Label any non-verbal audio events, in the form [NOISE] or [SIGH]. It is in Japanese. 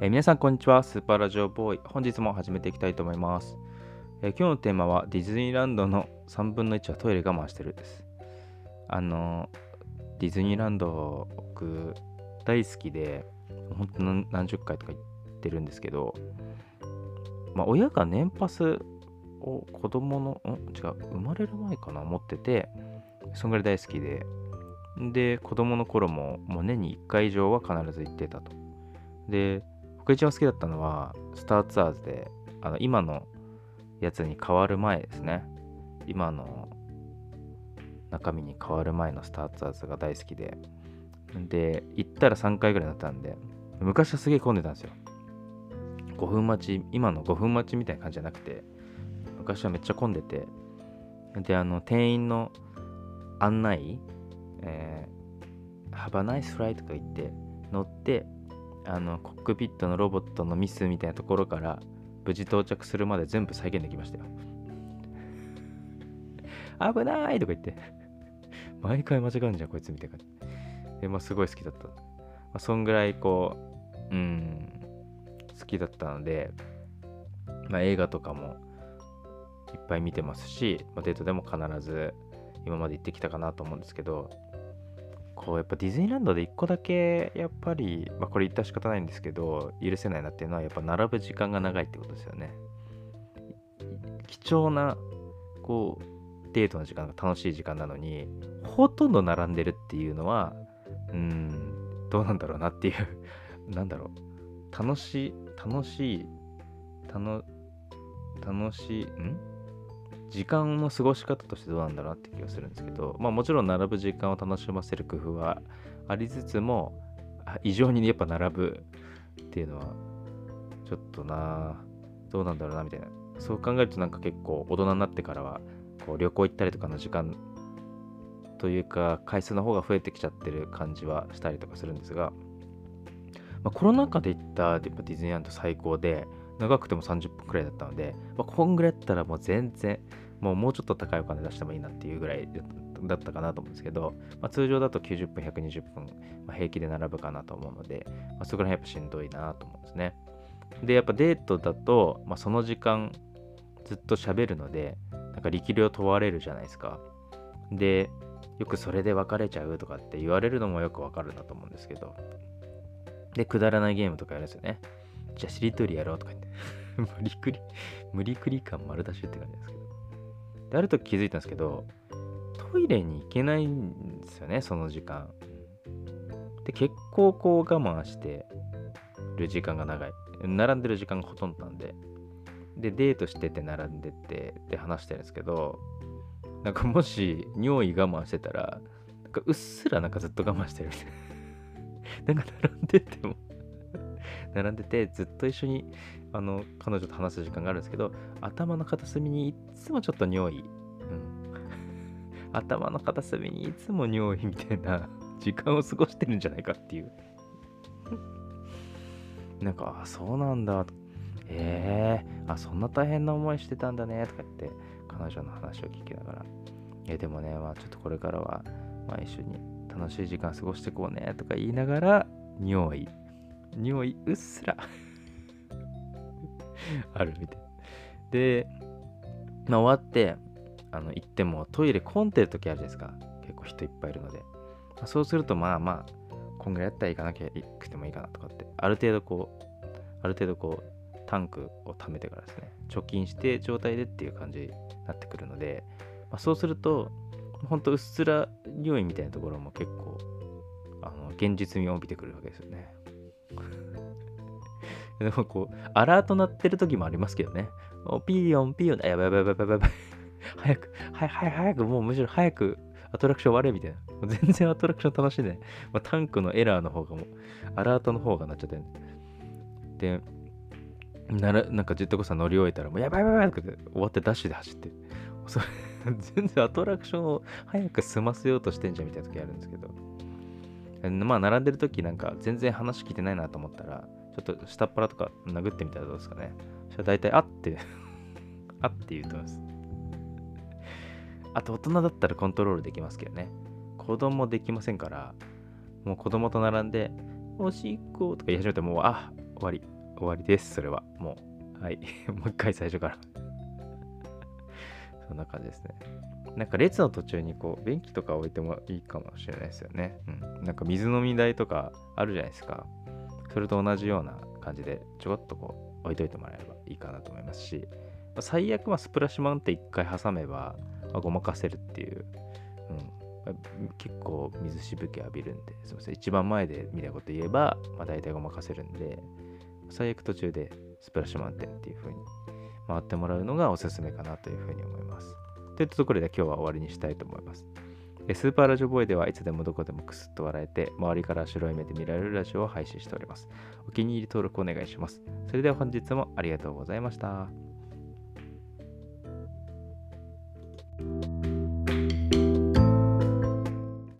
えー皆さんこんにちは。スーパーラジオボーイ。本日も始めていきたいと思います、えー今日のテーマはディズニーランドの3分の1はトイレ我慢してるです。あのディズニーランド僕大好きで本当何何十回とか行ってるんですけどまあ親が年パスを子供のん？違う生まれる前かな？持っててそんぐらい大好きで。で子供の頃ももう年に1回以上は必ず行ってたと。で僕一番好きだったのはスターツアーズであの今のやつに変わる前ですね。今の中身に変わる前のスターツアーズが大好きで。で行ったら3回ぐらいだったんで昔はすげえ混んでたんですよ。5分待ち今の5分待ちみたいな感じじゃなくて昔はめっちゃ混んでて。であの店員の案内えー、Have a nice flight とか言って乗ってあのコックピットのロボットのミスみたいなところから無事到着するまで全部再現できましたよ。[LAUGHS] 危ないとか言って。[LAUGHS] 毎回間違うんじゃんこいつみたいなでまあすごい好きだった、まあ、そんぐらいこううん好きだったので、まあ、映画とかもいっぱい見てますし、まあ、デートでも必ず今まで行ってきたかなと思うんですけどこうやっぱディズニーランドで1個だけやっぱり、まあ、これ言った仕方ないんですけど許せないなっていうのはやっぱ並ぶ時間が長いってことですよね。貴重なこうデートの時間が楽しい時間なのにほとんど並んでるっていうのはうんどうなんだろうなっていう。[LAUGHS] なんだろう。楽しい楽しい楽楽しいん？時間の過ごし方としてどうなんだろうなって気がするんですけど、まあもちろん並ぶ時間を楽しませる工夫はありつつも、異常にやっぱ並ぶっていうのは、ちょっとなどうなんだろうなみたいな。そう考えるとなんか結構大人になってからは、こう旅行行ったりとかの時間というか、回数の方が増えてきちゃってる感じはしたりとかするんですが、まあ、コロナ禍で行ったディズニーランド最高で、長くても30分くらいだったので、まあ、こんぐらいだったらもう全然、もうもうちょっと高いお金出してもいいなっていうぐらいだったかなと思うんですけど、まあ、通常だと90分、120分、まあ、平気で並ぶかなと思うので、まあ、そこら辺やっぱしんどいなと思うんですね。で、やっぱデートだと、まあ、その時間ずっと喋るので、なんか力量問われるじゃないですか。で、よくそれで別れちゃうとかって言われるのもよくわかるなと思うんですけど、で、くだらないゲームとかやるんですよね。じゃあしりとりやろうとか言って。[LAUGHS] 無理くり、無理くり感丸出しって感じですけど。で、ある時気づいたんですけど、トイレに行けないんですよね、その時間。で、結構こう我慢してる時間が長い。並んでる時間がほとんどなんで。で、デートしてて並んでて、で話してるんですけど、なんかもし尿意我慢してたら、なんかうっすらなんかずっと我慢してるみたいな。[LAUGHS] なんか並んでても並んでてずっと一緒にあの彼女と話す時間があるんですけど頭の片隅にいつもちょっと尿意、うん、[LAUGHS] 頭の片隅にいつも尿意みたいな [LAUGHS] 時間を過ごしてるんじゃないかっていう。[LAUGHS] なんかあそうなんだ。えー、あそんな大変な思いしてたんだねとか言って彼女の話を聞きながら。えでもねまあちょっとこれからは、まあ、一緒に楽しい時間過ごしていこうねとか言いながら匂い匂いうっすら。[LAUGHS] あるみたい。で、まあ、終わってあの行ってもトイレ混んでる時あるじゃないですか。結構人いっぱいいるので、まあ、そうするとまあまあこんぐらいやったら行かなきゃいくてもいいかなとかってある程度こうある程度こうタンクを貯めてからですね。貯金して状態でっていう感じになってくるので、まあ、そうするとほんとうっすら匂いみたいなところも結構あの現実味を帯びてくるわけですよね。[LAUGHS] でもこう、アラート鳴ってる時もありますけどね。おピーヨン、ピーヨン、あやばいやばいやばいやばい。[LAUGHS] 早く、はいはい早く、もうむしろ早くアトラクション終われみたいな。全然アトラクション楽しんでない。まあ、タンクのエラーの方がもう、アラートの方がなっちゃって。で、ならなんかジェットコースター乗り終えたら、もうやばいやばいやばいとかって終わってダッシュで走って。それ全然アトラクションを早く済ませようとしてんじゃんみたいな時あるんですけど。まあ、並んでる時なんか全然話聞いてないなと思ったら、ちょっと下っ腹とか殴ってみたらどうですかね。そしたら大体、あって、[LAUGHS] あって言うと思います。あと、大人だったらコントロールできますけどね。子供できませんから、もう子供と並んで、おしっことか言い始めてもう、あ、終わり。終わりです、それは。もう。はい。[LAUGHS] もう一回最初からそんな感じですね。なんか列の途中にこう、便器とか置いてもいいかもしれないですよね。うん。なんか水飲み台とかあるじゃないですか。それと同じような感じで、ちょこっとこう、置いといてもらえればいいかなと思いますし、ま、最悪、はスプラッシュマウンテン1回挟めば、ま、ごまかせるっていう、うん、結構水しぶき浴びるんで、すみません、一番前で見たこと言えば、まあ、大体ごまかせるんで、最悪途中でスプラッシュマウンテンっていう風に回ってもらうのがおすすめかなというふうに思います。といったところで今日は終わりにしたいと思います。スーパーラジオボーイではいつでもどこでもクスッと笑えて、周りから白い目で見られるラジオを配信しております。お気に入り登録お願いします。それでは本日もありがとうございました。